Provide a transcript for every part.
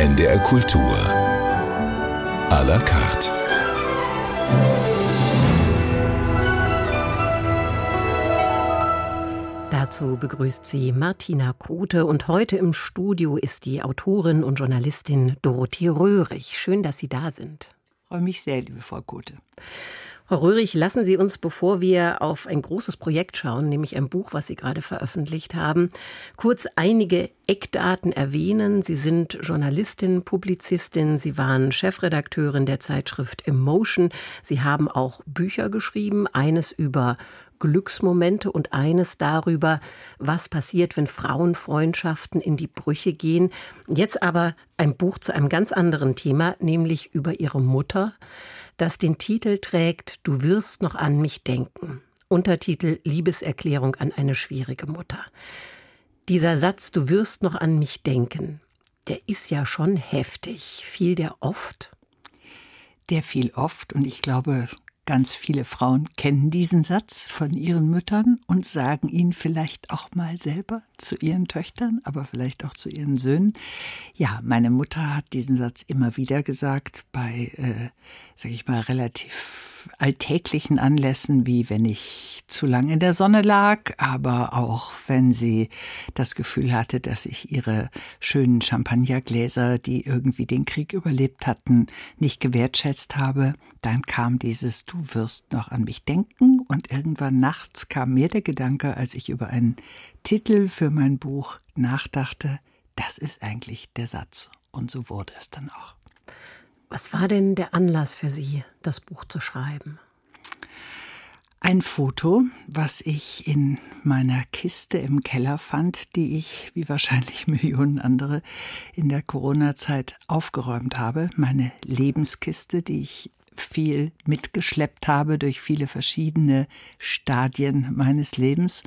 NDR Kultur. À la carte. Dazu begrüßt sie Martina Kote und heute im Studio ist die Autorin und Journalistin Dorothee Röhrig. Schön, dass Sie da sind. Ich freue mich sehr, liebe Frau Kote. Frau Röhrig, lassen Sie uns, bevor wir auf ein großes Projekt schauen, nämlich ein Buch, was Sie gerade veröffentlicht haben, kurz einige Eckdaten erwähnen. Sie sind Journalistin, Publizistin, Sie waren Chefredakteurin der Zeitschrift Emotion. Sie haben auch Bücher geschrieben, eines über Glücksmomente und eines darüber, was passiert, wenn Frauenfreundschaften in die Brüche gehen. Jetzt aber ein Buch zu einem ganz anderen Thema, nämlich über ihre Mutter das den Titel trägt Du wirst noch an mich denken. Untertitel Liebeserklärung an eine schwierige Mutter. Dieser Satz Du wirst noch an mich denken, der ist ja schon heftig. Fiel der oft? Der fiel oft und ich glaube, Ganz viele Frauen kennen diesen Satz von ihren Müttern und sagen ihn vielleicht auch mal selber zu ihren Töchtern, aber vielleicht auch zu ihren Söhnen. Ja, meine Mutter hat diesen Satz immer wieder gesagt bei, äh, sag ich mal, relativ alltäglichen Anlässen, wie wenn ich zu lange in der Sonne lag, aber auch wenn sie das Gefühl hatte, dass ich ihre schönen Champagnergläser, die irgendwie den Krieg überlebt hatten, nicht gewertschätzt habe, dann kam dieses Du wirst noch an mich denken und irgendwann nachts kam mir der Gedanke, als ich über einen Titel für mein Buch nachdachte, das ist eigentlich der Satz. Und so wurde es dann auch. Was war denn der Anlass für Sie, das Buch zu schreiben? Ein Foto, was ich in meiner Kiste im Keller fand, die ich, wie wahrscheinlich Millionen andere, in der Corona-Zeit aufgeräumt habe. Meine Lebenskiste, die ich viel mitgeschleppt habe durch viele verschiedene Stadien meines Lebens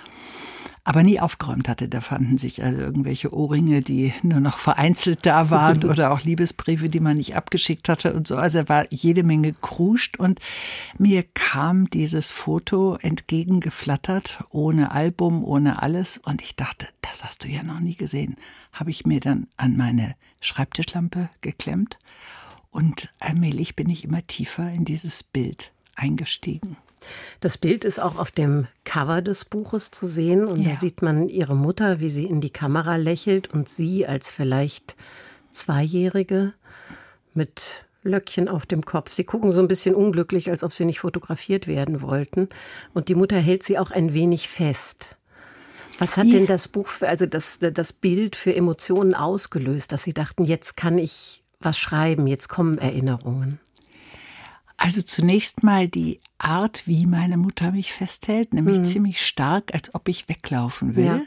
aber nie aufgeräumt hatte. Da fanden sich also irgendwelche Ohrringe, die nur noch vereinzelt da waren oder auch Liebesbriefe, die man nicht abgeschickt hatte und so. Also er war jede Menge kruscht und mir kam dieses Foto entgegengeflattert, ohne Album, ohne alles und ich dachte, das hast du ja noch nie gesehen. Habe ich mir dann an meine Schreibtischlampe geklemmt und allmählich bin ich immer tiefer in dieses Bild eingestiegen. Das Bild ist auch auf dem Cover des Buches zu sehen und ja. da sieht man ihre Mutter, wie sie in die Kamera lächelt und sie als vielleicht Zweijährige mit Löckchen auf dem Kopf. Sie gucken so ein bisschen unglücklich, als ob sie nicht fotografiert werden wollten. Und die Mutter hält sie auch ein wenig fest. Was hat ja. denn das Buch, für, also das, das Bild für Emotionen ausgelöst, dass Sie dachten, jetzt kann ich was schreiben, jetzt kommen Erinnerungen? Also zunächst mal die Art, wie meine Mutter mich festhält, nämlich mhm. ziemlich stark, als ob ich weglaufen will. Ja.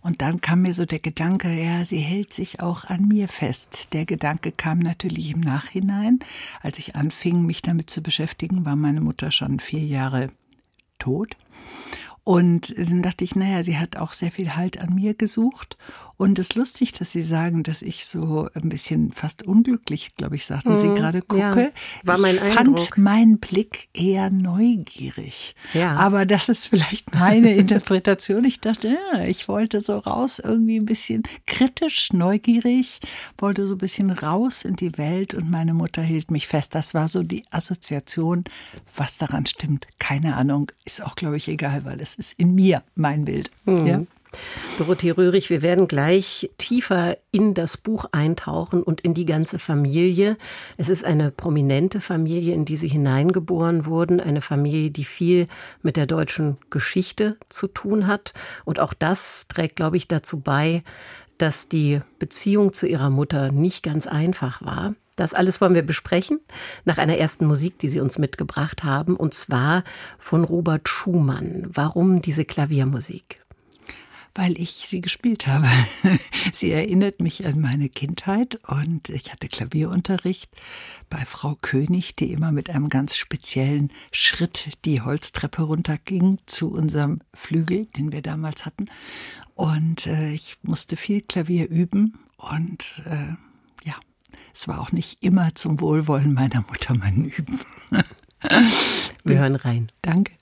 Und dann kam mir so der Gedanke, ja, sie hält sich auch an mir fest. Der Gedanke kam natürlich im Nachhinein. Als ich anfing, mich damit zu beschäftigen, war meine Mutter schon vier Jahre tot. Und dann dachte ich, naja, sie hat auch sehr viel Halt an mir gesucht. Und es ist lustig, dass Sie sagen, dass ich so ein bisschen fast unglücklich, glaube ich, sagten mhm, Sie gerade, gucke. Ja, war mein ich Eindruck. fand meinen Blick eher neugierig. Ja. Aber das ist vielleicht meine Interpretation. Ich dachte, ja, ich wollte so raus, irgendwie ein bisschen kritisch, neugierig, wollte so ein bisschen raus in die Welt und meine Mutter hielt mich fest. Das war so die Assoziation. Was daran stimmt, keine Ahnung. Ist auch, glaube ich, egal, weil es ist in mir mein Bild. Mhm. Ja. Dorothee Röhrig, wir werden gleich tiefer in das Buch eintauchen und in die ganze Familie. Es ist eine prominente Familie, in die Sie hineingeboren wurden, eine Familie, die viel mit der deutschen Geschichte zu tun hat. Und auch das trägt, glaube ich, dazu bei, dass die Beziehung zu ihrer Mutter nicht ganz einfach war. Das alles wollen wir besprechen nach einer ersten Musik, die Sie uns mitgebracht haben, und zwar von Robert Schumann. Warum diese Klaviermusik? weil ich sie gespielt habe. sie erinnert mich an meine Kindheit und ich hatte Klavierunterricht bei Frau König, die immer mit einem ganz speziellen Schritt die Holztreppe runterging zu unserem Flügel, den wir damals hatten. Und äh, ich musste viel Klavier üben und äh, es war auch nicht immer zum Wohlwollen meiner Mutter mein Üben. wir hören rein. Danke.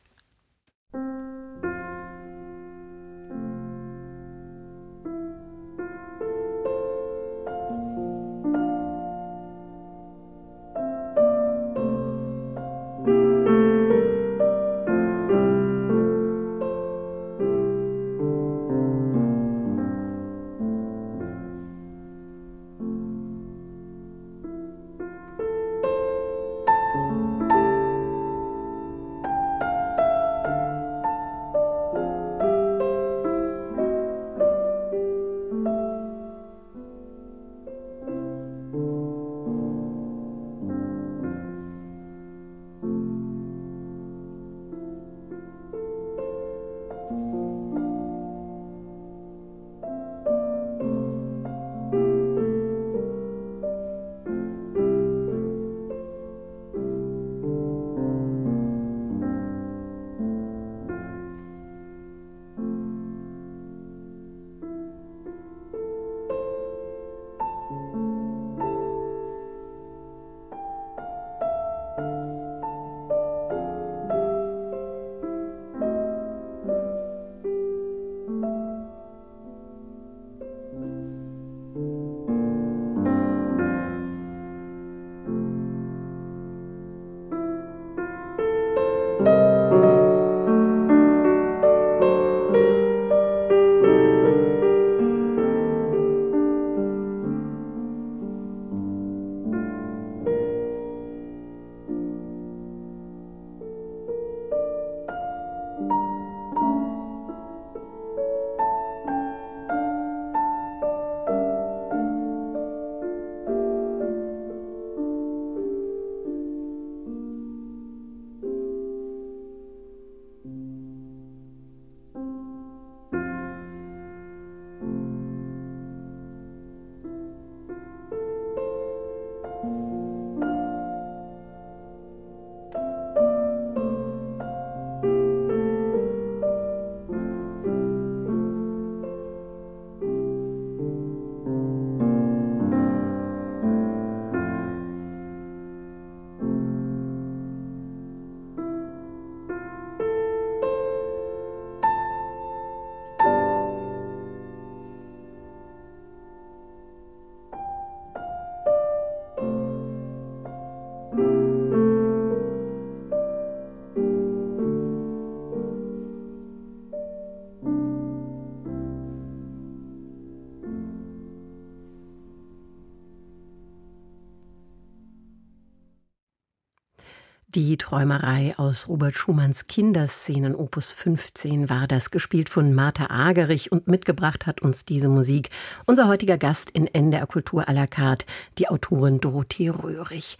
Die Träumerei aus Robert Schumanns Kinderszenen Opus 15 war das, gespielt von Martha Agerich und mitgebracht hat uns diese Musik unser heutiger Gast in NDR Kultur à la carte, die Autorin Dorothee Röhrig.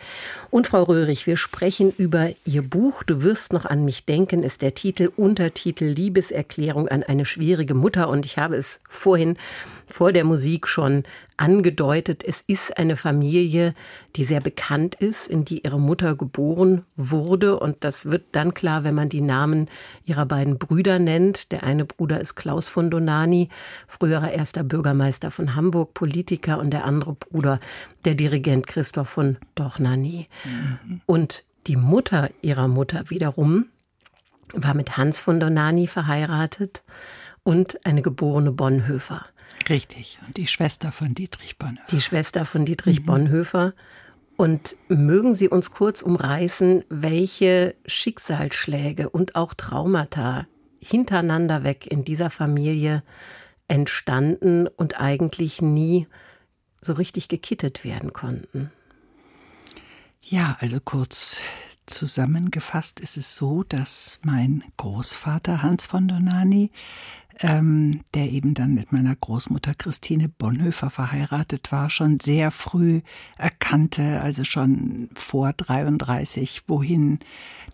Und Frau Röhrig, wir sprechen über Ihr Buch Du wirst noch an mich denken, ist der Titel, Untertitel Liebeserklärung an eine schwierige Mutter und ich habe es vorhin vor der Musik schon angedeutet, es ist eine Familie, die sehr bekannt ist, in die ihre Mutter geboren wurde. Und das wird dann klar, wenn man die Namen ihrer beiden Brüder nennt. Der eine Bruder ist Klaus von Donani, früherer erster Bürgermeister von Hamburg, Politiker, und der andere Bruder, der Dirigent Christoph von Dochnani. Mhm. Und die Mutter ihrer Mutter wiederum war mit Hans von Donani verheiratet und eine geborene Bonhoeffer. Richtig. Und die Schwester von Dietrich Bonhoeffer. Die Schwester von Dietrich mhm. Bonhoeffer. Und mögen Sie uns kurz umreißen, welche Schicksalsschläge und auch Traumata hintereinander weg in dieser Familie entstanden und eigentlich nie so richtig gekittet werden konnten? Ja, also kurz zusammengefasst ist es so, dass mein Großvater Hans von Donani ähm, der eben dann mit meiner Großmutter Christine Bonhoeffer verheiratet war, schon sehr früh erkannte, also schon vor 33, wohin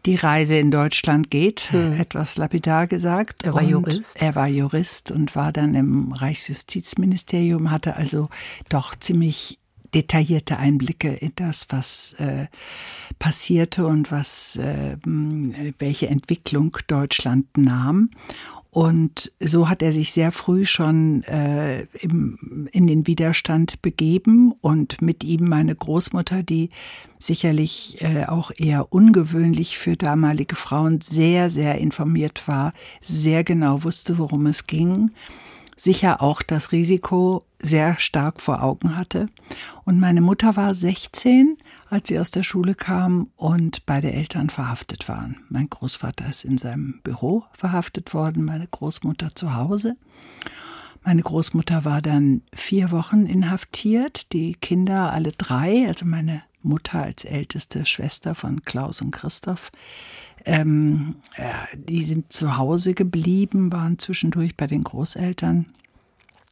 die Reise in Deutschland geht, hm. etwas lapidar gesagt. Er war und Jurist. Er war Jurist und war dann im Reichsjustizministerium, hatte also doch ziemlich detaillierte Einblicke in das, was äh, passierte und was äh, welche Entwicklung Deutschland nahm. Und so hat er sich sehr früh schon äh, im, in den Widerstand begeben und mit ihm meine Großmutter, die sicherlich äh, auch eher ungewöhnlich für damalige Frauen sehr, sehr informiert war, sehr genau wusste, worum es ging, sicher auch das Risiko sehr stark vor Augen hatte. Und meine Mutter war 16 als sie aus der Schule kam und beide Eltern verhaftet waren. Mein Großvater ist in seinem Büro verhaftet worden, meine Großmutter zu Hause. Meine Großmutter war dann vier Wochen inhaftiert, die Kinder alle drei, also meine Mutter als älteste Schwester von Klaus und Christoph, ähm, ja, die sind zu Hause geblieben, waren zwischendurch bei den Großeltern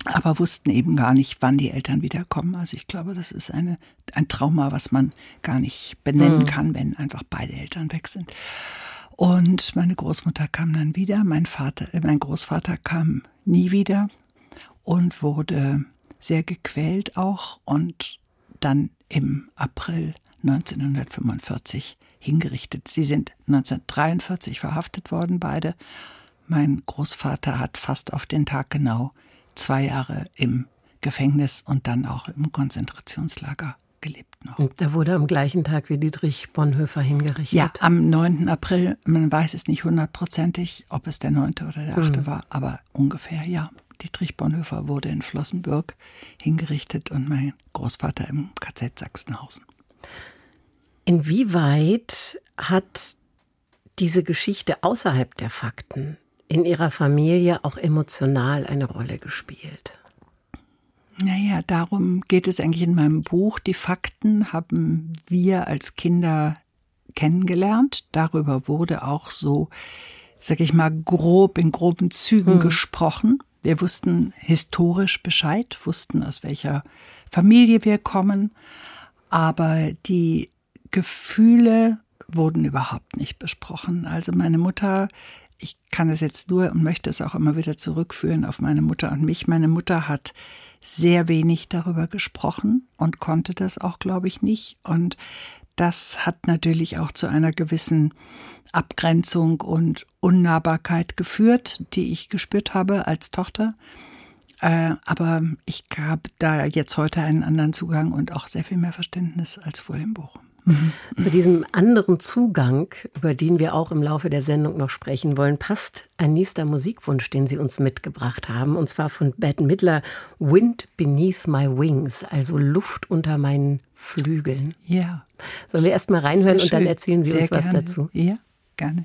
aber wussten eben gar nicht, wann die Eltern wiederkommen. Also ich glaube, das ist eine, ein Trauma, was man gar nicht benennen mhm. kann, wenn einfach beide Eltern weg sind. Und meine Großmutter kam dann wieder, mein Vater, äh, mein Großvater kam nie wieder und wurde sehr gequält auch und dann im April 1945 hingerichtet. Sie sind 1943 verhaftet worden, beide. Mein Großvater hat fast auf den Tag genau zwei Jahre im Gefängnis und dann auch im Konzentrationslager gelebt noch. Und da wurde am gleichen Tag wie Dietrich Bonhoeffer hingerichtet? Ja, am 9. April. Man weiß es nicht hundertprozentig, ob es der 9. oder der 8. Mhm. war, aber ungefähr, ja. Dietrich Bonhoeffer wurde in Flossenbürg hingerichtet und mein Großvater im KZ Sachsenhausen. Inwieweit hat diese Geschichte außerhalb der Fakten in Ihrer Familie auch emotional eine Rolle gespielt? Naja, darum geht es eigentlich in meinem Buch. Die Fakten haben wir als Kinder kennengelernt. Darüber wurde auch so, sag ich mal, grob, in groben Zügen hm. gesprochen. Wir wussten historisch Bescheid, wussten, aus welcher Familie wir kommen. Aber die Gefühle wurden überhaupt nicht besprochen. Also meine Mutter ich kann es jetzt nur und möchte es auch immer wieder zurückführen auf meine Mutter und mich. Meine Mutter hat sehr wenig darüber gesprochen und konnte das auch, glaube ich, nicht. Und das hat natürlich auch zu einer gewissen Abgrenzung und Unnahbarkeit geführt, die ich gespürt habe als Tochter. Äh, aber ich habe da jetzt heute einen anderen Zugang und auch sehr viel mehr Verständnis als vor dem Buch. Zu diesem anderen Zugang, über den wir auch im Laufe der Sendung noch sprechen wollen, passt ein nächster Musikwunsch, den Sie uns mitgebracht haben, und zwar von Bette Midler, Wind Beneath My Wings, also Luft unter meinen Flügeln. Ja. Sollen wir erst mal reinhören und dann erzählen Sie Sehr uns was gerne. dazu? Ja, gerne.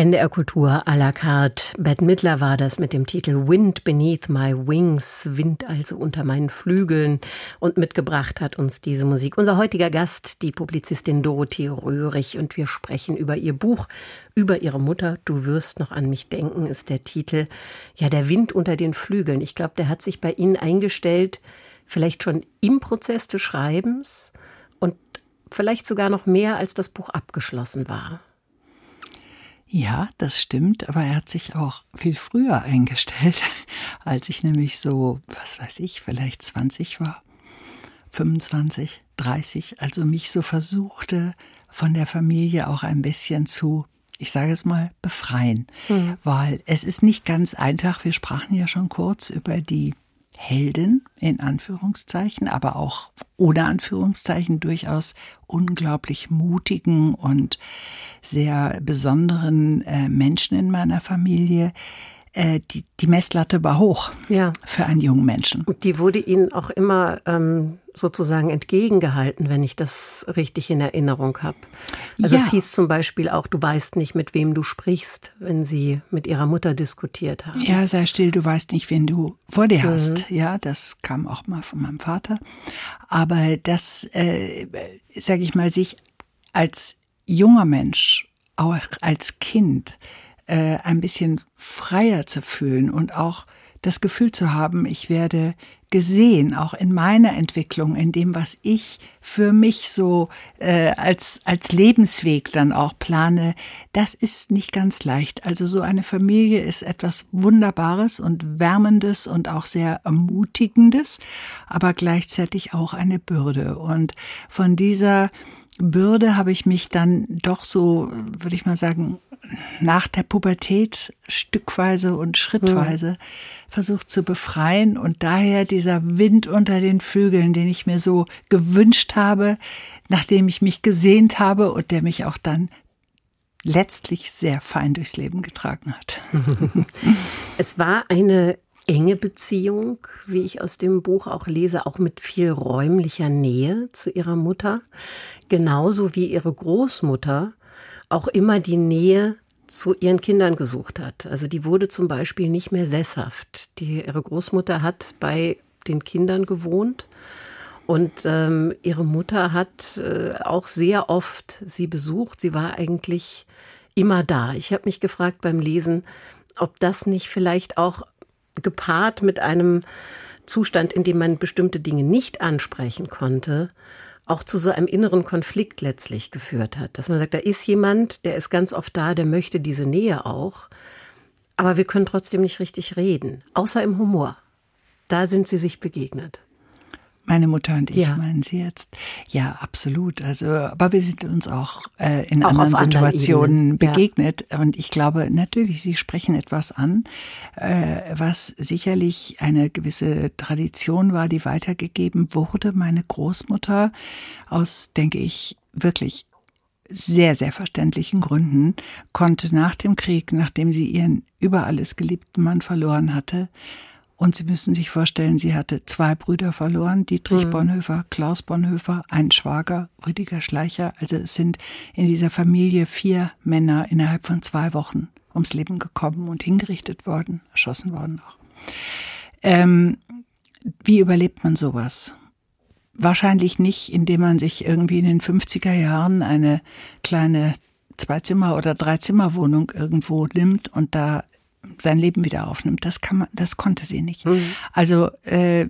NDR Kultur à la carte. Bette Midler war das mit dem Titel Wind Beneath My Wings, Wind also unter meinen Flügeln. Und mitgebracht hat uns diese Musik unser heutiger Gast, die Publizistin Dorothee Röhrig. Und wir sprechen über ihr Buch, über ihre Mutter. Du wirst noch an mich denken, ist der Titel. Ja, der Wind unter den Flügeln. Ich glaube, der hat sich bei Ihnen eingestellt, vielleicht schon im Prozess des Schreibens und vielleicht sogar noch mehr, als das Buch abgeschlossen war. Ja, das stimmt, aber er hat sich auch viel früher eingestellt, als ich nämlich so, was weiß ich, vielleicht 20 war, 25, 30, also mich so versuchte, von der Familie auch ein bisschen zu, ich sage es mal, befreien, mhm. weil es ist nicht ganz einfach. Wir sprachen ja schon kurz über die Helden in Anführungszeichen, aber auch ohne Anführungszeichen durchaus unglaublich mutigen und sehr besonderen äh, Menschen in meiner Familie, äh, die, die Messlatte war hoch ja. für einen jungen Menschen. Und die wurde Ihnen auch immer ähm, sozusagen entgegengehalten, wenn ich das richtig in Erinnerung habe. Also ja. es hieß zum Beispiel auch, du weißt nicht, mit wem du sprichst, wenn Sie mit Ihrer Mutter diskutiert haben. Ja, sei still, du weißt nicht, wen du vor dir mhm. hast. Ja, das kam auch mal von meinem Vater. Aber das, äh, sage ich mal, sich als junger Mensch, auch als Kind, äh, ein bisschen freier zu fühlen und auch das Gefühl zu haben, ich werde gesehen, auch in meiner Entwicklung, in dem, was ich für mich so äh, als, als Lebensweg dann auch plane, das ist nicht ganz leicht. Also so eine Familie ist etwas Wunderbares und Wärmendes und auch sehr Ermutigendes, aber gleichzeitig auch eine Bürde. Und von dieser Bürde habe ich mich dann doch so, würde ich mal sagen, nach der Pubertät stückweise und schrittweise mhm. Versucht zu befreien und daher dieser Wind unter den Flügeln, den ich mir so gewünscht habe, nachdem ich mich gesehnt habe und der mich auch dann letztlich sehr fein durchs Leben getragen hat. Es war eine enge Beziehung, wie ich aus dem Buch auch lese, auch mit viel räumlicher Nähe zu ihrer Mutter, genauso wie ihre Großmutter auch immer die Nähe zu ihren Kindern gesucht hat. Also die wurde zum Beispiel nicht mehr sesshaft. Die, ihre Großmutter hat bei den Kindern gewohnt und ähm, ihre Mutter hat äh, auch sehr oft sie besucht. Sie war eigentlich immer da. Ich habe mich gefragt beim Lesen, ob das nicht vielleicht auch gepaart mit einem Zustand, in dem man bestimmte Dinge nicht ansprechen konnte, auch zu so einem inneren Konflikt letztlich geführt hat. Dass man sagt, da ist jemand, der ist ganz oft da, der möchte diese Nähe auch, aber wir können trotzdem nicht richtig reden, außer im Humor. Da sind sie sich begegnet. Meine Mutter und ich, ja. meinen Sie jetzt? Ja, absolut. Also, aber wir sind uns auch äh, in auch anderen Situationen begegnet. Ja. Und ich glaube, natürlich, Sie sprechen etwas an, äh, was sicherlich eine gewisse Tradition war, die weitergegeben wurde. Meine Großmutter aus, denke ich, wirklich sehr, sehr verständlichen Gründen konnte nach dem Krieg, nachdem sie ihren über alles geliebten Mann verloren hatte, und Sie müssen sich vorstellen, sie hatte zwei Brüder verloren, Dietrich mhm. Bonhoeffer, Klaus Bonhoeffer, einen Schwager, Rüdiger Schleicher. Also es sind in dieser Familie vier Männer innerhalb von zwei Wochen ums Leben gekommen und hingerichtet worden, erschossen worden auch. Ähm, wie überlebt man sowas? Wahrscheinlich nicht, indem man sich irgendwie in den 50er Jahren eine kleine Zweizimmer- oder Dreizimmerwohnung irgendwo nimmt und da sein Leben wieder aufnimmt. Das kann man, das konnte sie nicht. Mhm. Also äh,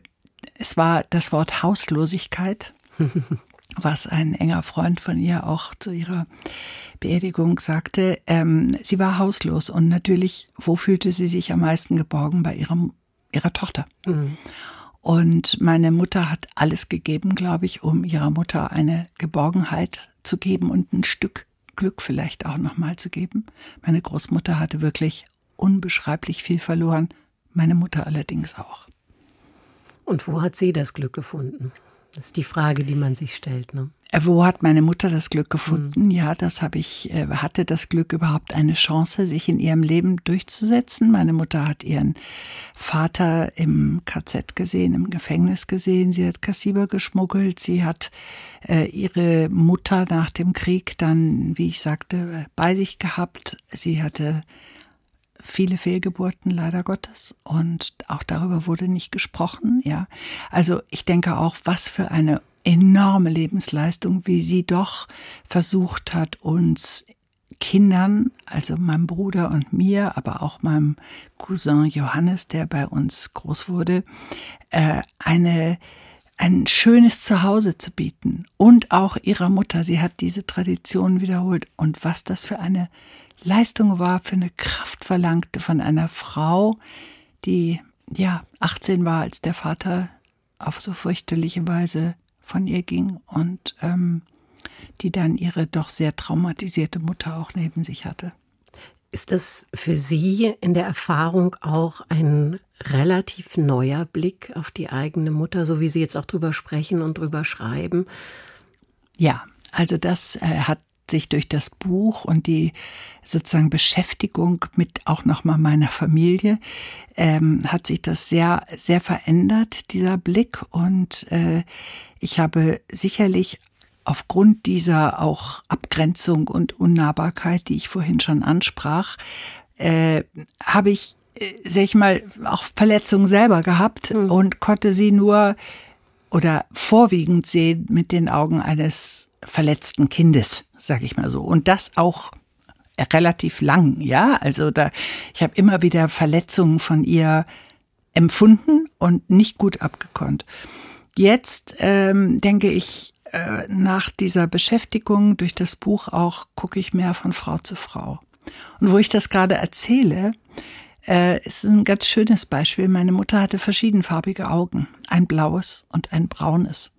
es war das Wort Hauslosigkeit, was ein enger Freund von ihr auch zu ihrer Beerdigung sagte. Ähm, sie war hauslos und natürlich, wo fühlte sie sich am meisten geborgen? Bei ihrem, ihrer Tochter. Mhm. Und meine Mutter hat alles gegeben, glaube ich, um ihrer Mutter eine Geborgenheit zu geben und ein Stück Glück vielleicht auch nochmal zu geben. Meine Großmutter hatte wirklich unbeschreiblich viel verloren, meine Mutter allerdings auch. Und wo hat sie das Glück gefunden? Das ist die Frage, die man sich stellt. Ne? Äh, wo hat meine Mutter das Glück gefunden? Mhm. Ja, das habe ich, äh, hatte das Glück überhaupt eine Chance, sich in ihrem Leben durchzusetzen. Meine Mutter hat ihren Vater im KZ gesehen, im Gefängnis gesehen. Sie hat Kassiber geschmuggelt. Sie hat äh, ihre Mutter nach dem Krieg dann, wie ich sagte, bei sich gehabt. Sie hatte viele Fehlgeburten leider Gottes und auch darüber wurde nicht gesprochen, ja. Also ich denke auch, was für eine enorme Lebensleistung, wie sie doch versucht hat, uns Kindern, also meinem Bruder und mir, aber auch meinem Cousin Johannes, der bei uns groß wurde, äh, eine ein schönes Zuhause zu bieten und auch ihrer Mutter. Sie hat diese Tradition wiederholt und was das für eine Leistung war, für eine Kraft verlangte von einer Frau, die ja 18 war, als der Vater auf so fürchterliche Weise von ihr ging und ähm, die dann ihre doch sehr traumatisierte Mutter auch neben sich hatte. Ist das für Sie in der Erfahrung auch ein relativ neuer Blick auf die eigene Mutter, so wie Sie jetzt auch drüber sprechen und drüber schreiben? Ja, also das äh, hat sich durch das Buch und die sozusagen Beschäftigung mit auch nochmal meiner Familie, ähm, hat sich das sehr, sehr verändert, dieser Blick. Und äh, ich habe sicherlich aufgrund dieser auch Abgrenzung und Unnahbarkeit, die ich vorhin schon ansprach, äh, habe ich, äh, sag ich mal, auch Verletzungen selber gehabt mhm. und konnte sie nur oder vorwiegend sehen mit den Augen eines verletzten Kindes, sag ich mal so. Und das auch relativ lang, ja. Also da, ich habe immer wieder Verletzungen von ihr empfunden und nicht gut abgekonnt. Jetzt ähm, denke ich, äh, nach dieser Beschäftigung durch das Buch auch, gucke ich mehr von Frau zu Frau. Und wo ich das gerade erzähle, äh, ist ein ganz schönes Beispiel. Meine Mutter hatte verschiedenfarbige Augen, ein blaues und ein braunes.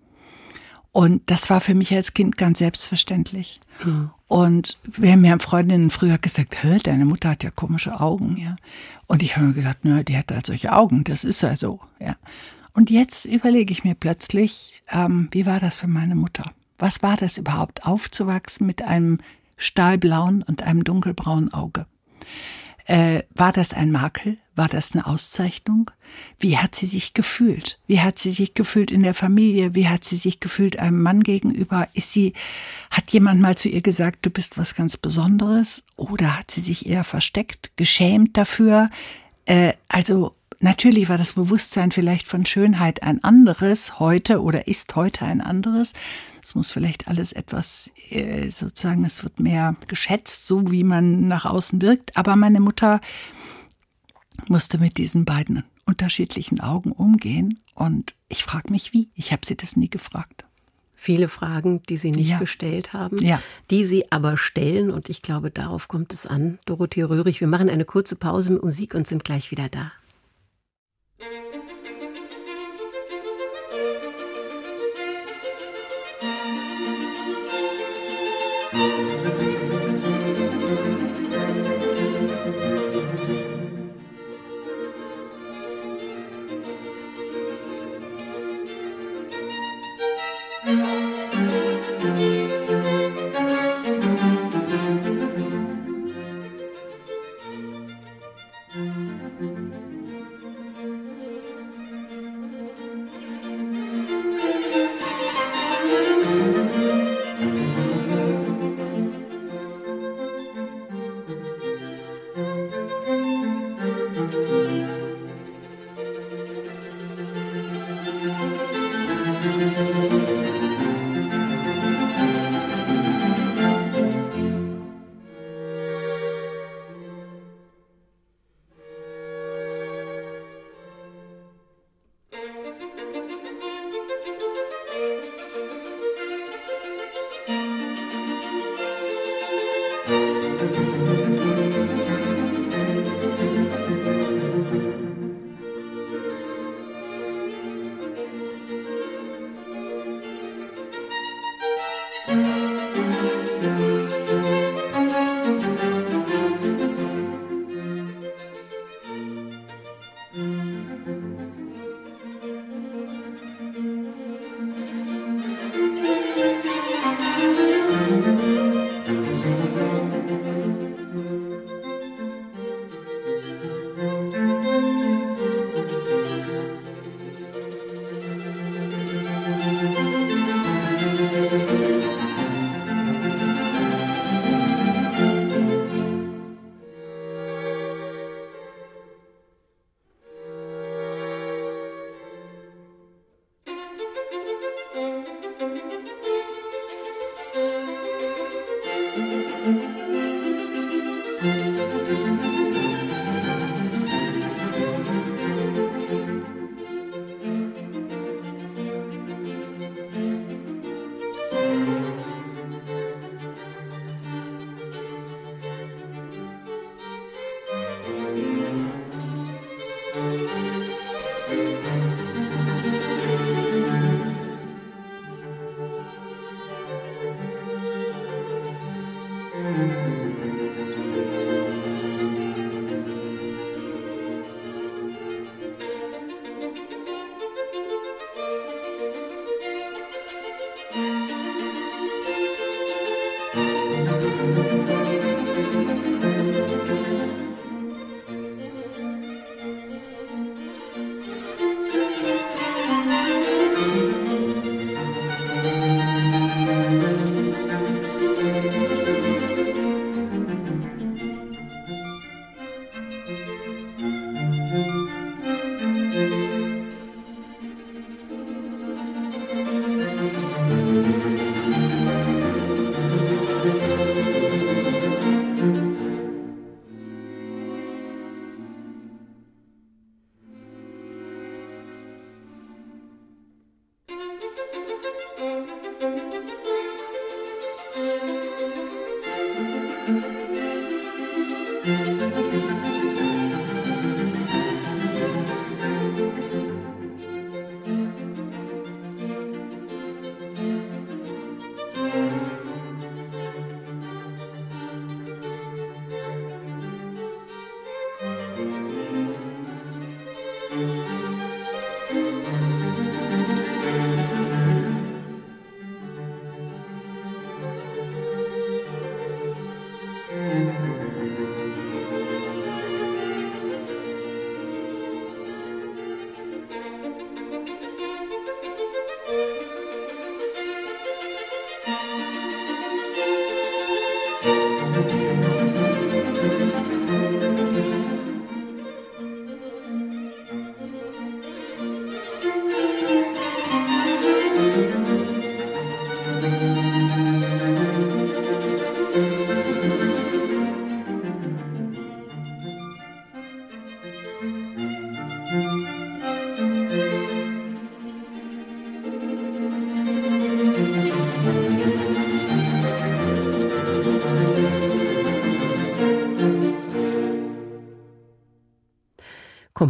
Und das war für mich als Kind ganz selbstverständlich. Mhm. Und wir haben Freundinnen früher gesagt, Hä, deine Mutter hat ja komische Augen, ja. Und ich habe mir gedacht, na, die hat halt solche Augen, das ist ja so, ja. Und jetzt überlege ich mir plötzlich, ähm, wie war das für meine Mutter? Was war das überhaupt, aufzuwachsen mit einem stahlblauen und einem dunkelbraunen Auge? Äh, war das ein Makel? War das eine Auszeichnung? Wie hat sie sich gefühlt? Wie hat sie sich gefühlt in der Familie? Wie hat sie sich gefühlt einem Mann gegenüber? Ist sie, hat jemand mal zu ihr gesagt, du bist was ganz Besonderes? Oder hat sie sich eher versteckt, geschämt dafür? Äh, also Natürlich war das Bewusstsein vielleicht von Schönheit ein anderes heute oder ist heute ein anderes. Es muss vielleicht alles etwas, äh, sozusagen, es wird mehr geschätzt, so wie man nach außen wirkt. Aber meine Mutter musste mit diesen beiden unterschiedlichen Augen umgehen. Und ich frage mich, wie. Ich habe sie das nie gefragt. Viele Fragen, die Sie nicht ja. gestellt haben, ja. die Sie aber stellen. Und ich glaube, darauf kommt es an. Dorothee Röhrig, wir machen eine kurze Pause mit Musik und sind gleich wieder da.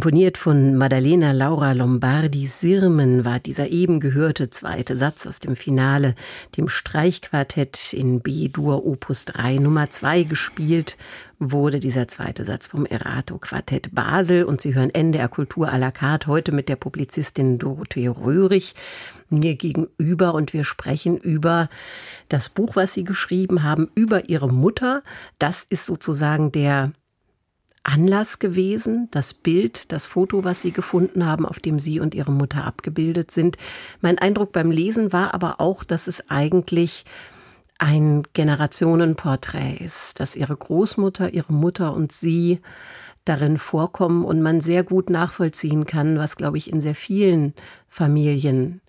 Komponiert von Maddalena Laura Lombardi Sirmen war dieser eben gehörte zweite Satz aus dem Finale, dem Streichquartett in B-Dur Opus 3 Nummer 2 gespielt wurde dieser zweite Satz vom Erato Quartett Basel und Sie hören NDR Kultur à la carte heute mit der Publizistin Dorothee Röhrig mir gegenüber und wir sprechen über das Buch, was Sie geschrieben haben, über Ihre Mutter. Das ist sozusagen der Anlass gewesen, das Bild, das Foto, was Sie gefunden haben, auf dem Sie und Ihre Mutter abgebildet sind. Mein Eindruck beim Lesen war aber auch, dass es eigentlich ein Generationenporträt ist, dass Ihre Großmutter, Ihre Mutter und Sie darin vorkommen und man sehr gut nachvollziehen kann, was, glaube ich, in sehr vielen Familien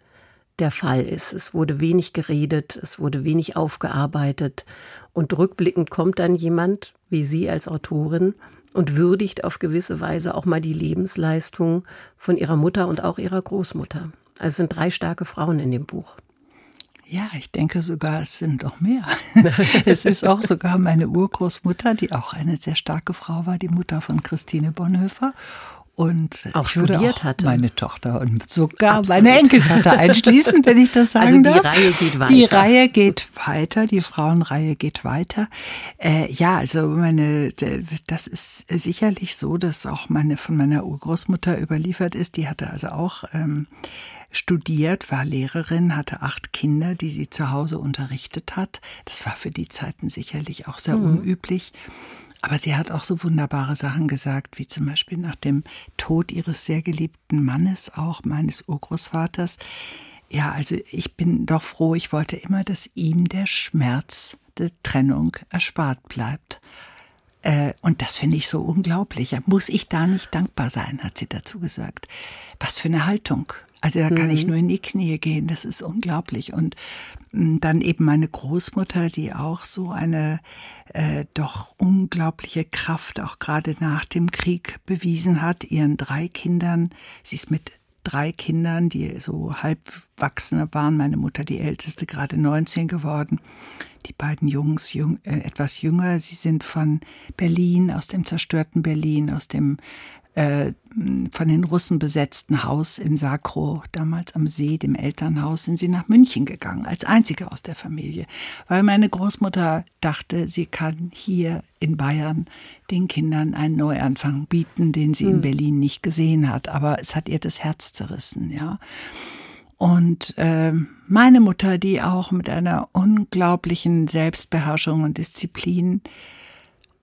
der Fall ist. Es wurde wenig geredet, es wurde wenig aufgearbeitet und rückblickend kommt dann jemand wie Sie als Autorin und würdigt auf gewisse Weise auch mal die Lebensleistung von ihrer Mutter und auch ihrer Großmutter. Also es sind drei starke Frauen in dem Buch. Ja, ich denke sogar, es sind noch mehr. es ist auch sogar meine Urgroßmutter, die auch eine sehr starke Frau war, die Mutter von Christine Bonhoeffer und auch ich würde auch hatte. meine Tochter und sogar Absolut. meine Enkeltochter einschließen, wenn ich das sagen also die darf. Reihe geht weiter. Die Reihe geht weiter, die Frauenreihe geht weiter. Äh, ja, also meine, das ist sicherlich so, dass auch meine von meiner Urgroßmutter überliefert ist. Die hatte also auch ähm, studiert, war Lehrerin, hatte acht Kinder, die sie zu Hause unterrichtet hat. Das war für die Zeiten sicherlich auch sehr mhm. unüblich. Aber sie hat auch so wunderbare Sachen gesagt, wie zum Beispiel nach dem Tod ihres sehr geliebten Mannes, auch meines Urgroßvaters. Ja, also ich bin doch froh, ich wollte immer, dass ihm der Schmerz der Trennung erspart bleibt. Äh, und das finde ich so unglaublich. Muss ich da nicht dankbar sein, hat sie dazu gesagt. Was für eine Haltung. Also da kann mhm. ich nur in die Knie gehen. Das ist unglaublich. Und mm, dann eben meine Großmutter, die auch so eine äh, doch unglaubliche Kraft auch gerade nach dem Krieg bewiesen hat, ihren drei Kindern. Sie ist mit drei Kindern, die so halbwachsene waren, meine Mutter die älteste, gerade 19 geworden. Die beiden Jungs jung, äh, etwas jünger. Sie sind von Berlin, aus dem zerstörten Berlin, aus dem äh, von den Russen besetzten Haus in Sakro, damals am See, dem Elternhaus, sind sie nach München gegangen, als einzige aus der Familie, weil meine Großmutter dachte, sie kann hier in Bayern den Kindern einen Neuanfang bieten, den sie in hm. Berlin nicht gesehen hat. Aber es hat ihr das Herz zerrissen, ja. Und äh, meine Mutter, die auch mit einer unglaublichen Selbstbeherrschung und Disziplin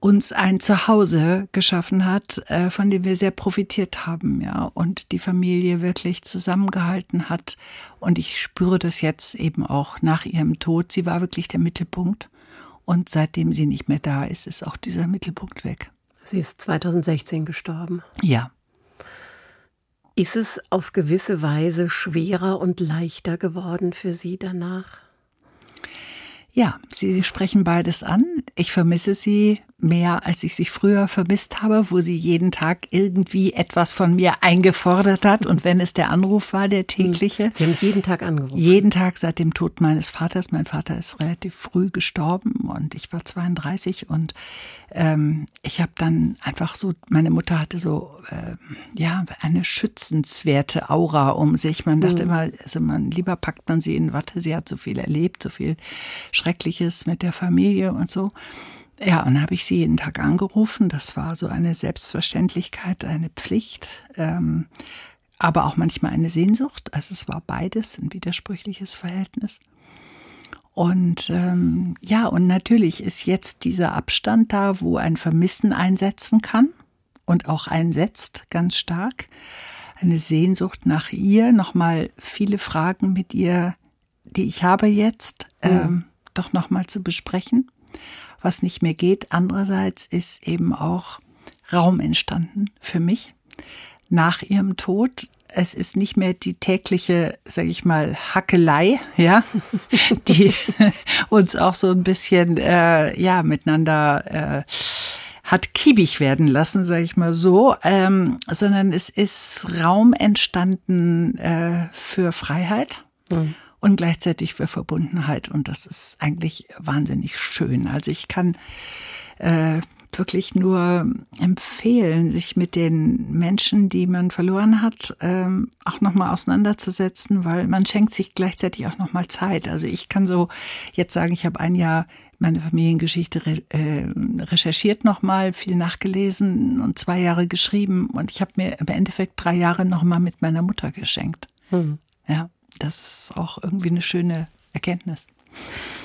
uns ein Zuhause geschaffen hat, äh, von dem wir sehr profitiert haben, ja, und die Familie wirklich zusammengehalten hat. Und ich spüre das jetzt eben auch nach ihrem Tod. Sie war wirklich der Mittelpunkt. Und seitdem sie nicht mehr da ist, ist auch dieser Mittelpunkt weg. Sie ist 2016 gestorben. Ja. Ist es auf gewisse Weise schwerer und leichter geworden für Sie danach? Ja, Sie sprechen beides an. Ich vermisse Sie mehr, als ich sie früher vermisst habe, wo sie jeden Tag irgendwie etwas von mir eingefordert hat. Und wenn es der Anruf war, der tägliche. Sie haben jeden Tag angerufen. Jeden Tag seit dem Tod meines Vaters. Mein Vater ist relativ früh gestorben und ich war 32 und ähm, ich habe dann einfach so, meine Mutter hatte so, äh, ja, eine schützenswerte Aura um sich. Man dachte mhm. immer, also man, lieber packt man sie in Watte. Sie hat so viel erlebt, so viel Schreckliches mit der Familie und so. Ja, und habe ich sie jeden Tag angerufen. Das war so eine Selbstverständlichkeit, eine Pflicht, ähm, aber auch manchmal eine Sehnsucht. Also es war beides, ein widersprüchliches Verhältnis. Und ähm, ja, und natürlich ist jetzt dieser Abstand da, wo ein Vermissen einsetzen kann und auch einsetzt ganz stark. Eine Sehnsucht nach ihr, nochmal viele Fragen mit ihr, die ich habe jetzt, ähm, doch nochmal zu besprechen was nicht mehr geht. Andererseits ist eben auch Raum entstanden für mich nach ihrem Tod. Es ist nicht mehr die tägliche, sage ich mal, Hackelei, ja, die uns auch so ein bisschen, äh, ja, miteinander äh, hat kiebig werden lassen, sage ich mal so, ähm, sondern es ist Raum entstanden äh, für Freiheit. Mhm und gleichzeitig für Verbundenheit. Und das ist eigentlich wahnsinnig schön. Also ich kann äh, wirklich nur empfehlen, sich mit den Menschen, die man verloren hat, ähm, auch nochmal auseinanderzusetzen, weil man schenkt sich gleichzeitig auch nochmal Zeit. Also ich kann so jetzt sagen, ich habe ein Jahr meine Familiengeschichte re äh, recherchiert nochmal, viel nachgelesen und zwei Jahre geschrieben und ich habe mir im Endeffekt drei Jahre nochmal mit meiner Mutter geschenkt. Hm. Ja das ist auch irgendwie eine schöne Erkenntnis.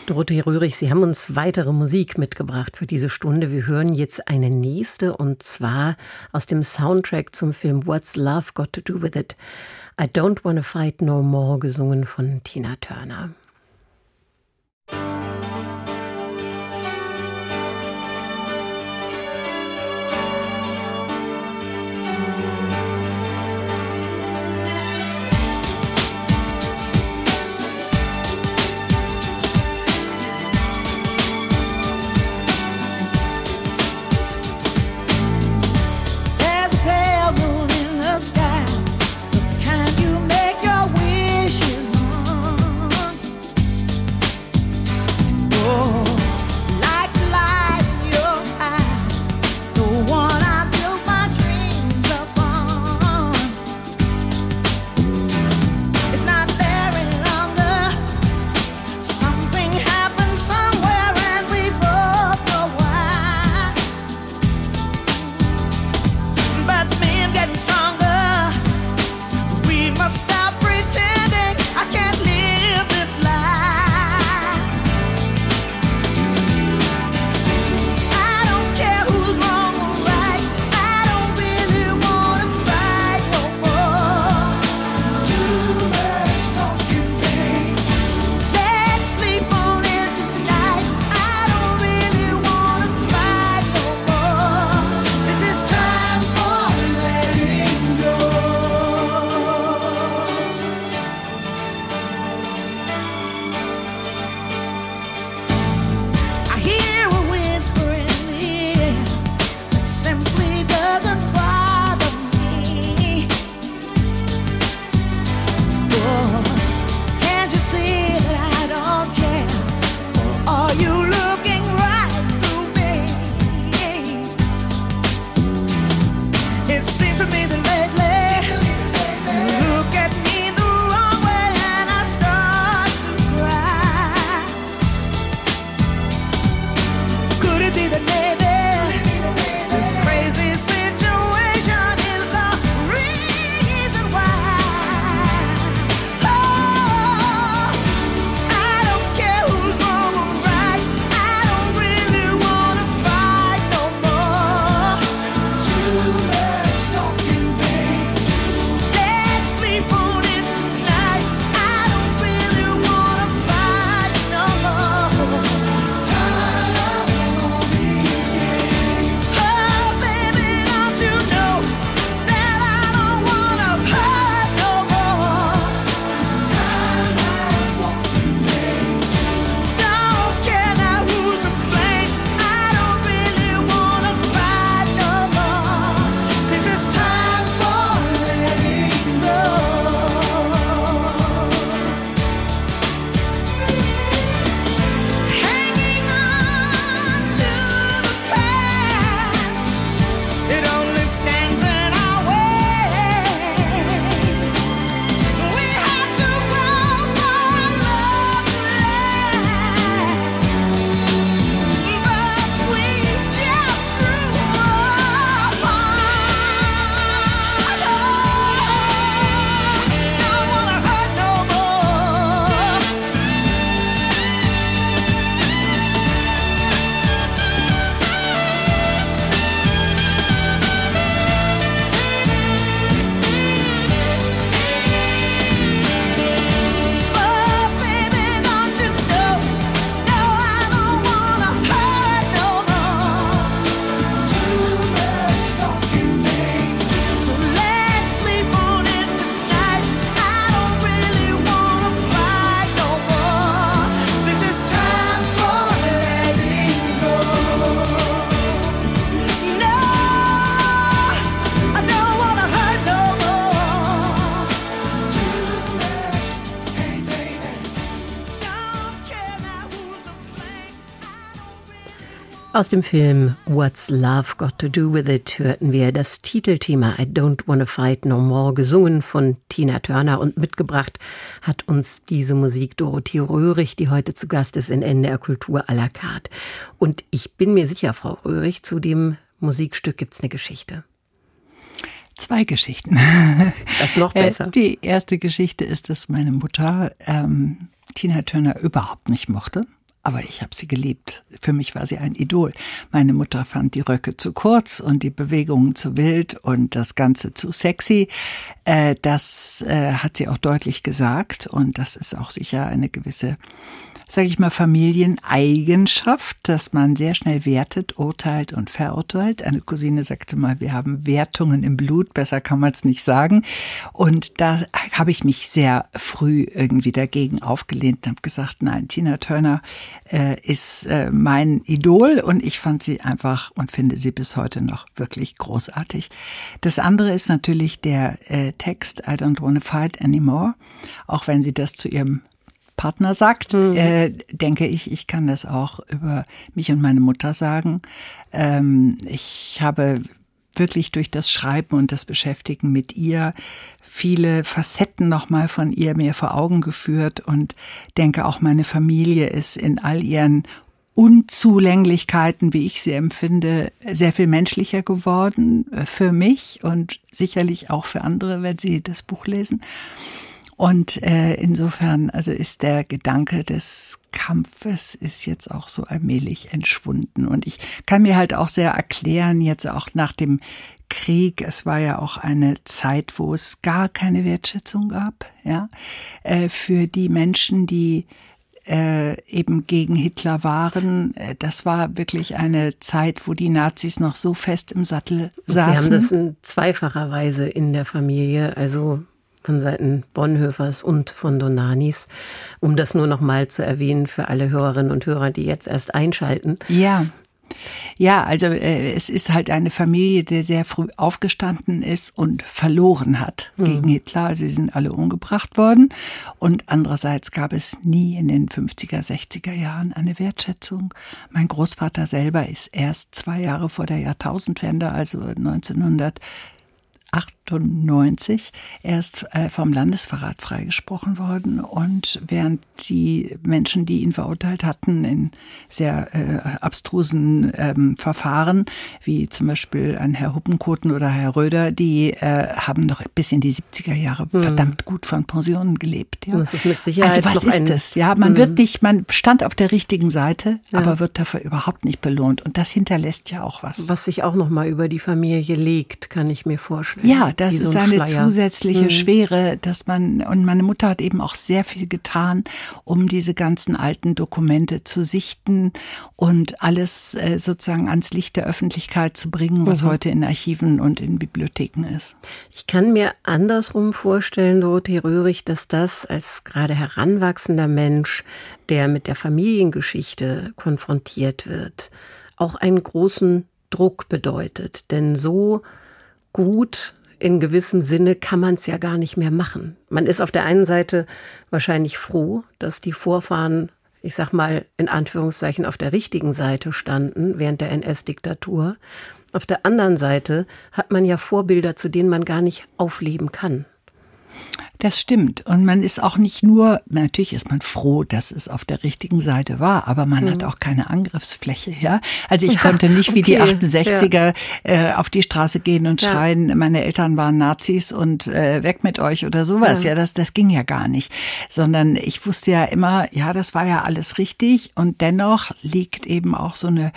Dorothee Röhrig, Sie haben uns weitere Musik mitgebracht für diese Stunde. Wir hören jetzt eine nächste und zwar aus dem Soundtrack zum Film What's Love Got to Do With It? I Don't Wanna Fight No More, gesungen von Tina Turner. Aus dem Film What's Love Got to Do with It hörten wir das Titelthema I Don't Wanna Fight No More, gesungen von Tina Turner und mitgebracht hat uns diese Musik Dorothee Röhrig, die heute zu Gast ist in NDR Kultur à la carte. Und ich bin mir sicher, Frau Röhrig, zu dem Musikstück gibt's eine Geschichte. Zwei Geschichten. Das ist noch besser. Die erste Geschichte ist, dass meine Mutter ähm, Tina Turner überhaupt nicht mochte aber ich habe sie geliebt. Für mich war sie ein Idol. Meine Mutter fand die Röcke zu kurz und die Bewegungen zu wild und das Ganze zu sexy. Äh, das äh, hat sie auch deutlich gesagt und das ist auch sicher eine gewisse sage ich mal, Familieneigenschaft, dass man sehr schnell wertet, urteilt und verurteilt. Eine Cousine sagte mal, wir haben Wertungen im Blut, besser kann man es nicht sagen. Und da habe ich mich sehr früh irgendwie dagegen aufgelehnt und habe gesagt, nein, Tina Turner äh, ist äh, mein Idol und ich fand sie einfach und finde sie bis heute noch wirklich großartig. Das andere ist natürlich der äh, Text I don't wanna fight anymore, auch wenn sie das zu ihrem Partner sagt, mhm. äh, denke ich, ich kann das auch über mich und meine Mutter sagen. Ähm, ich habe wirklich durch das Schreiben und das Beschäftigen mit ihr viele Facetten nochmal von ihr mir vor Augen geführt und denke auch meine Familie ist in all ihren Unzulänglichkeiten, wie ich sie empfinde, sehr viel menschlicher geworden äh, für mich und sicherlich auch für andere, wenn sie das Buch lesen. Und äh, insofern, also ist der Gedanke des Kampfes ist jetzt auch so allmählich entschwunden. Und ich kann mir halt auch sehr erklären, jetzt auch nach dem Krieg, es war ja auch eine Zeit, wo es gar keine Wertschätzung gab, ja, äh, für die Menschen, die äh, eben gegen Hitler waren. Äh, das war wirklich eine Zeit, wo die Nazis noch so fest im Sattel saßen. Sie haben das in zweifacher Weise in der Familie. Also von Seiten Bonhoeffers und von Donanis, um das nur noch mal zu erwähnen für alle Hörerinnen und Hörer, die jetzt erst einschalten. Ja. Ja, also äh, es ist halt eine Familie, die sehr früh aufgestanden ist und verloren hat mhm. gegen Hitler. Sie sind alle umgebracht worden. Und andererseits gab es nie in den 50er, 60er Jahren eine Wertschätzung. Mein Großvater selber ist erst zwei Jahre vor der Jahrtausendwende, also 1900 98 erst äh, vom Landesverrat freigesprochen worden. Und während die Menschen, die ihn verurteilt hatten, in sehr äh, abstrusen ähm, Verfahren, wie zum Beispiel ein Herr Huppenkoten oder Herr Röder, die äh, haben noch bis in die 70er Jahre mhm. verdammt gut von Pensionen gelebt. Ja. Das ist mit Sicherheit also was ist das? Ja, man mhm. wird nicht, man stand auf der richtigen Seite, ja. aber wird dafür überhaupt nicht belohnt. Und das hinterlässt ja auch was. Was sich auch noch mal über die Familie legt, kann ich mir vorstellen. Ja, das ist so ein eine Schleier. zusätzliche mhm. Schwere, dass man, und meine Mutter hat eben auch sehr viel getan, um diese ganzen alten Dokumente zu sichten und alles äh, sozusagen ans Licht der Öffentlichkeit zu bringen, was mhm. heute in Archiven und in Bibliotheken ist. Ich kann mir andersrum vorstellen, Dorothee Röhrig, dass das als gerade heranwachsender Mensch, der mit der Familiengeschichte konfrontiert wird, auch einen großen Druck bedeutet. Denn so gut in gewissem Sinne kann man es ja gar nicht mehr machen. Man ist auf der einen Seite wahrscheinlich froh, dass die Vorfahren, ich sag mal in Anführungszeichen, auf der richtigen Seite standen während der NS-Diktatur. Auf der anderen Seite hat man ja Vorbilder, zu denen man gar nicht aufleben kann. Das stimmt. Und man ist auch nicht nur, natürlich ist man froh, dass es auf der richtigen Seite war, aber man mhm. hat auch keine Angriffsfläche, ja. Also ich ja, konnte nicht wie die 68er ja. äh, auf die Straße gehen und ja. schreien, meine Eltern waren Nazis und äh, weg mit euch oder sowas. Ja, das, das ging ja gar nicht. Sondern ich wusste ja immer, ja, das war ja alles richtig und dennoch liegt eben auch so eine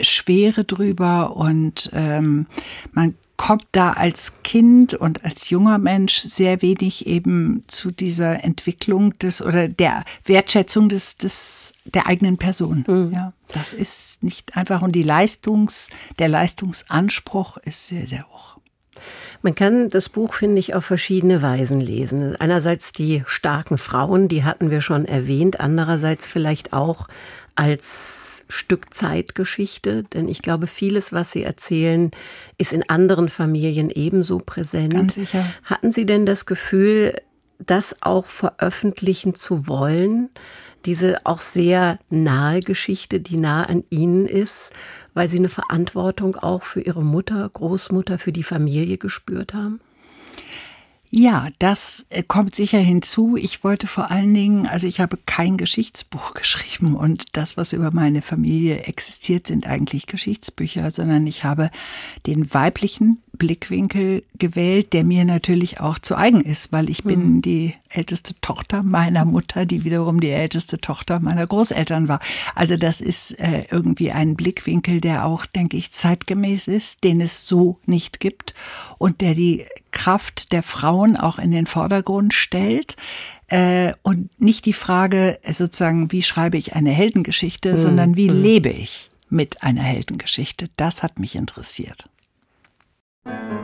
Schwere drüber und ähm, man kommt da als Kind und als junger Mensch sehr wenig eben zu dieser Entwicklung des oder der Wertschätzung des, des der eigenen Person. Mhm. Ja, das ist nicht einfach und die Leistungs, der Leistungsanspruch ist sehr, sehr hoch. Man kann das Buch, finde ich, auf verschiedene Weisen lesen. Einerseits die starken Frauen, die hatten wir schon erwähnt, andererseits vielleicht auch als Stück Zeitgeschichte, denn ich glaube, vieles, was Sie erzählen, ist in anderen Familien ebenso präsent. Ganz sicher. Hatten Sie denn das Gefühl, das auch veröffentlichen zu wollen? diese auch sehr nahe Geschichte, die nah an Ihnen ist, weil Sie eine Verantwortung auch für Ihre Mutter, Großmutter, für die Familie gespürt haben? Ja, das äh, kommt sicher hinzu. Ich wollte vor allen Dingen, also ich habe kein Geschichtsbuch geschrieben und das, was über meine Familie existiert, sind eigentlich Geschichtsbücher, sondern ich habe den weiblichen Blickwinkel gewählt, der mir natürlich auch zu eigen ist, weil ich bin mhm. die älteste Tochter meiner Mutter, die wiederum die älteste Tochter meiner Großeltern war. Also das ist äh, irgendwie ein Blickwinkel, der auch, denke ich, zeitgemäß ist, den es so nicht gibt und der die Kraft der Frauen auch in den Vordergrund stellt äh, und nicht die Frage sozusagen, wie schreibe ich eine Heldengeschichte, mhm. sondern wie mhm. lebe ich mit einer Heldengeschichte. Das hat mich interessiert. Der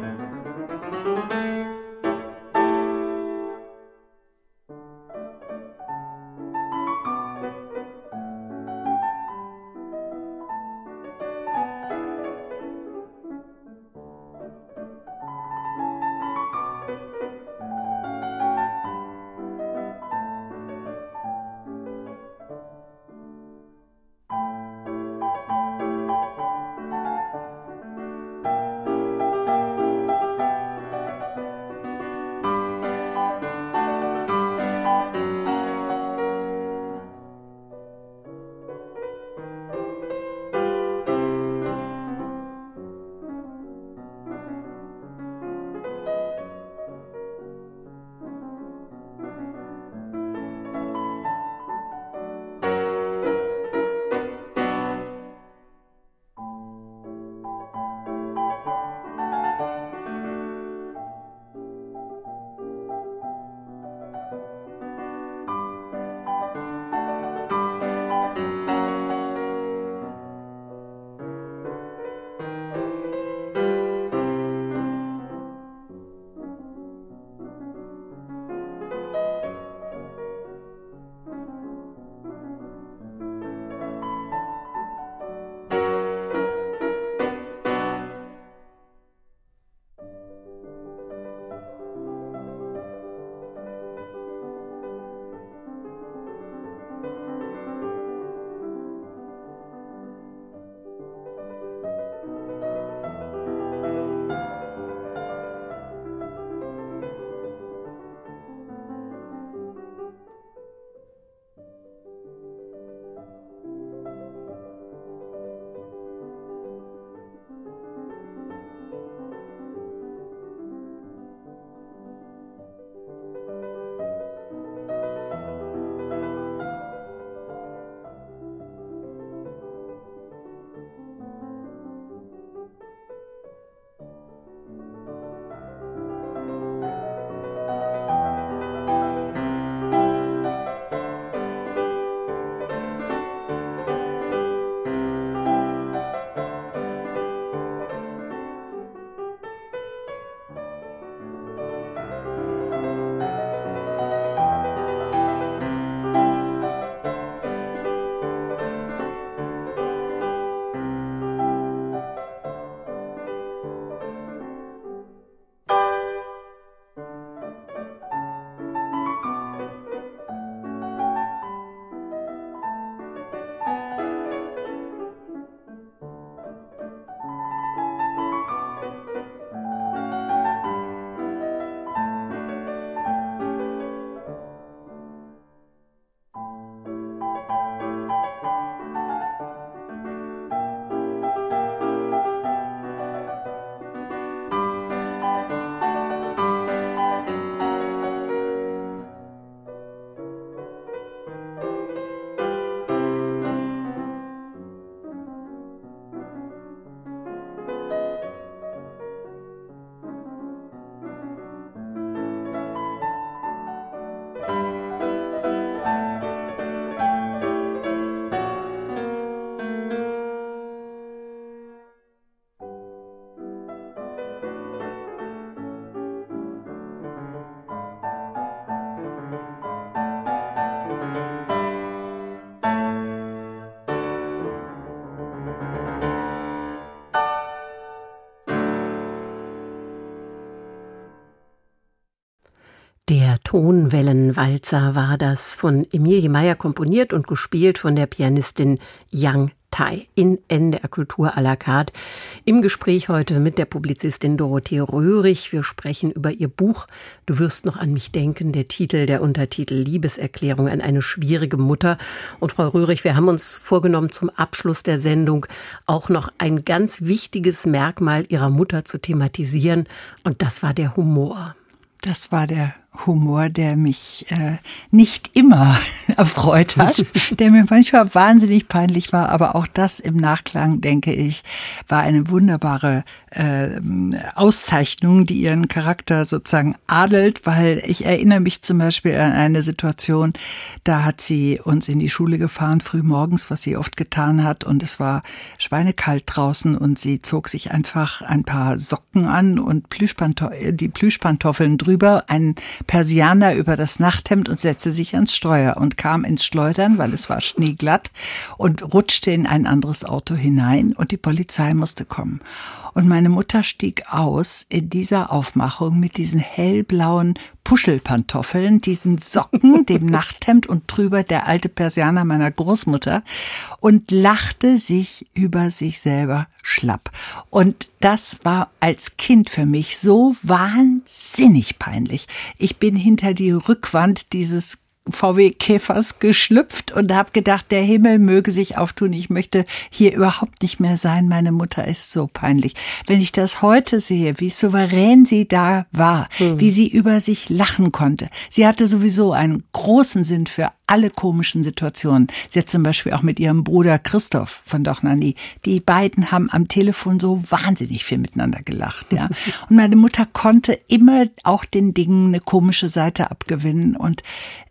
Tonwellenwalzer war das von Emilie Meyer komponiert und gespielt von der Pianistin Yang Tai in NDR Kultur à la carte. Im Gespräch heute mit der Publizistin Dorothee Röhrig. Wir sprechen über ihr Buch Du wirst noch an mich denken. Der Titel, der Untertitel Liebeserklärung an eine schwierige Mutter. Und Frau Röhrig, wir haben uns vorgenommen, zum Abschluss der Sendung auch noch ein ganz wichtiges Merkmal ihrer Mutter zu thematisieren. Und das war der Humor. Das war der Humor, der mich äh, nicht immer erfreut hat, der mir manchmal wahnsinnig peinlich war, aber auch das im Nachklang, denke ich, war eine wunderbare äh, Auszeichnung, die ihren Charakter sozusagen adelt, weil ich erinnere mich zum Beispiel an eine Situation, da hat sie uns in die Schule gefahren, früh morgens, was sie oft getan hat, und es war schweinekalt draußen und sie zog sich einfach ein paar Socken an und Plüschpantoffeln, die Plüschpantoffeln drüber, ein Persianer über das Nachthemd und setzte sich ans Steuer und kam ins Schleudern, weil es war schneeglatt und rutschte in ein anderes Auto hinein und die Polizei musste kommen. Und meine Mutter stieg aus in dieser Aufmachung mit diesen hellblauen Puschelpantoffeln, diesen Socken, dem Nachthemd und drüber der alte Persianer meiner Großmutter und lachte sich über sich selber schlapp. Und das war als Kind für mich so wahnsinnig peinlich. Ich bin hinter die Rückwand dieses VW-Käfers geschlüpft und habe gedacht, der Himmel möge sich auftun. Ich möchte hier überhaupt nicht mehr sein. Meine Mutter ist so peinlich. Wenn ich das heute sehe, wie souverän sie da war, mhm. wie sie über sich lachen konnte. Sie hatte sowieso einen großen Sinn für alle komischen Situationen. Sie hat zum Beispiel auch mit ihrem Bruder Christoph von Dochnani, die beiden haben am Telefon so wahnsinnig viel miteinander gelacht, ja. Und meine Mutter konnte immer auch den Dingen eine komische Seite abgewinnen und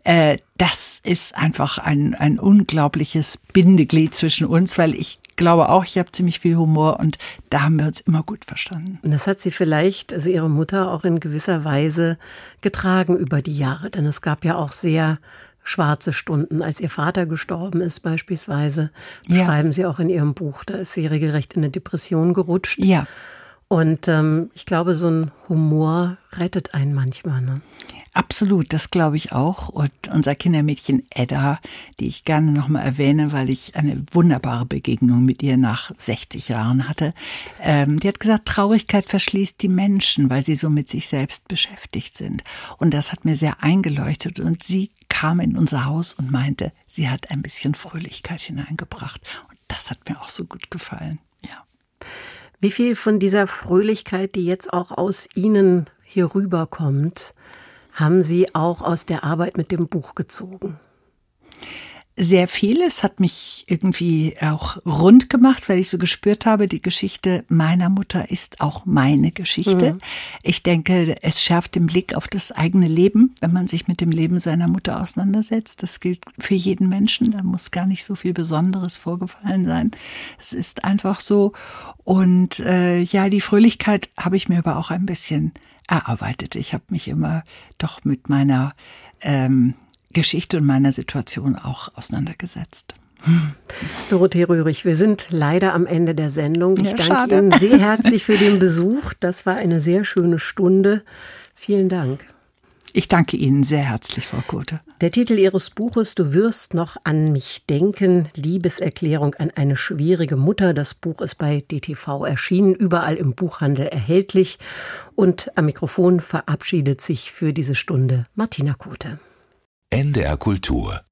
äh, das ist einfach ein, ein unglaubliches Bindeglied zwischen uns, weil ich glaube auch, ich habe ziemlich viel Humor und da haben wir uns immer gut verstanden. Und das hat sie vielleicht, also ihre Mutter, auch in gewisser Weise getragen über die Jahre, denn es gab ja auch sehr schwarze Stunden, als ihr Vater gestorben ist beispielsweise. Ja. Schreiben Sie auch in Ihrem Buch, da ist sie regelrecht in eine Depression gerutscht. Ja. Und ähm, ich glaube, so ein Humor rettet einen manchmal. Ne? Absolut, das glaube ich auch. Und unser Kindermädchen Edda, die ich gerne nochmal erwähne, weil ich eine wunderbare Begegnung mit ihr nach 60 Jahren hatte, ähm, die hat gesagt, Traurigkeit verschließt die Menschen, weil sie so mit sich selbst beschäftigt sind. Und das hat mir sehr eingeleuchtet. Und sie kam in unser Haus und meinte, sie hat ein bisschen Fröhlichkeit hineingebracht. Und das hat mir auch so gut gefallen. Ja. Wie viel von dieser Fröhlichkeit, die jetzt auch aus Ihnen hier rüberkommt, haben Sie auch aus der Arbeit mit dem Buch gezogen? Sehr viel. Es hat mich irgendwie auch rund gemacht, weil ich so gespürt habe, die Geschichte meiner Mutter ist auch meine Geschichte. Mhm. Ich denke, es schärft den Blick auf das eigene Leben, wenn man sich mit dem Leben seiner Mutter auseinandersetzt. Das gilt für jeden Menschen. Da muss gar nicht so viel Besonderes vorgefallen sein. Es ist einfach so. Und äh, ja, die Fröhlichkeit habe ich mir aber auch ein bisschen erarbeitet. Ich habe mich immer doch mit meiner ähm, Geschichte und meiner Situation auch auseinandergesetzt. Dorothee Röhrig, wir sind leider am Ende der Sendung. Ich ja, danke schade. Ihnen sehr herzlich für den Besuch. Das war eine sehr schöne Stunde. Vielen Dank. Ich danke Ihnen sehr herzlich, Frau Kote. Der Titel Ihres Buches Du wirst noch an mich denken, Liebeserklärung an eine schwierige Mutter. Das Buch ist bei DTV erschienen, überall im Buchhandel erhältlich. Und am Mikrofon verabschiedet sich für diese Stunde Martina Kote. NDR Kultur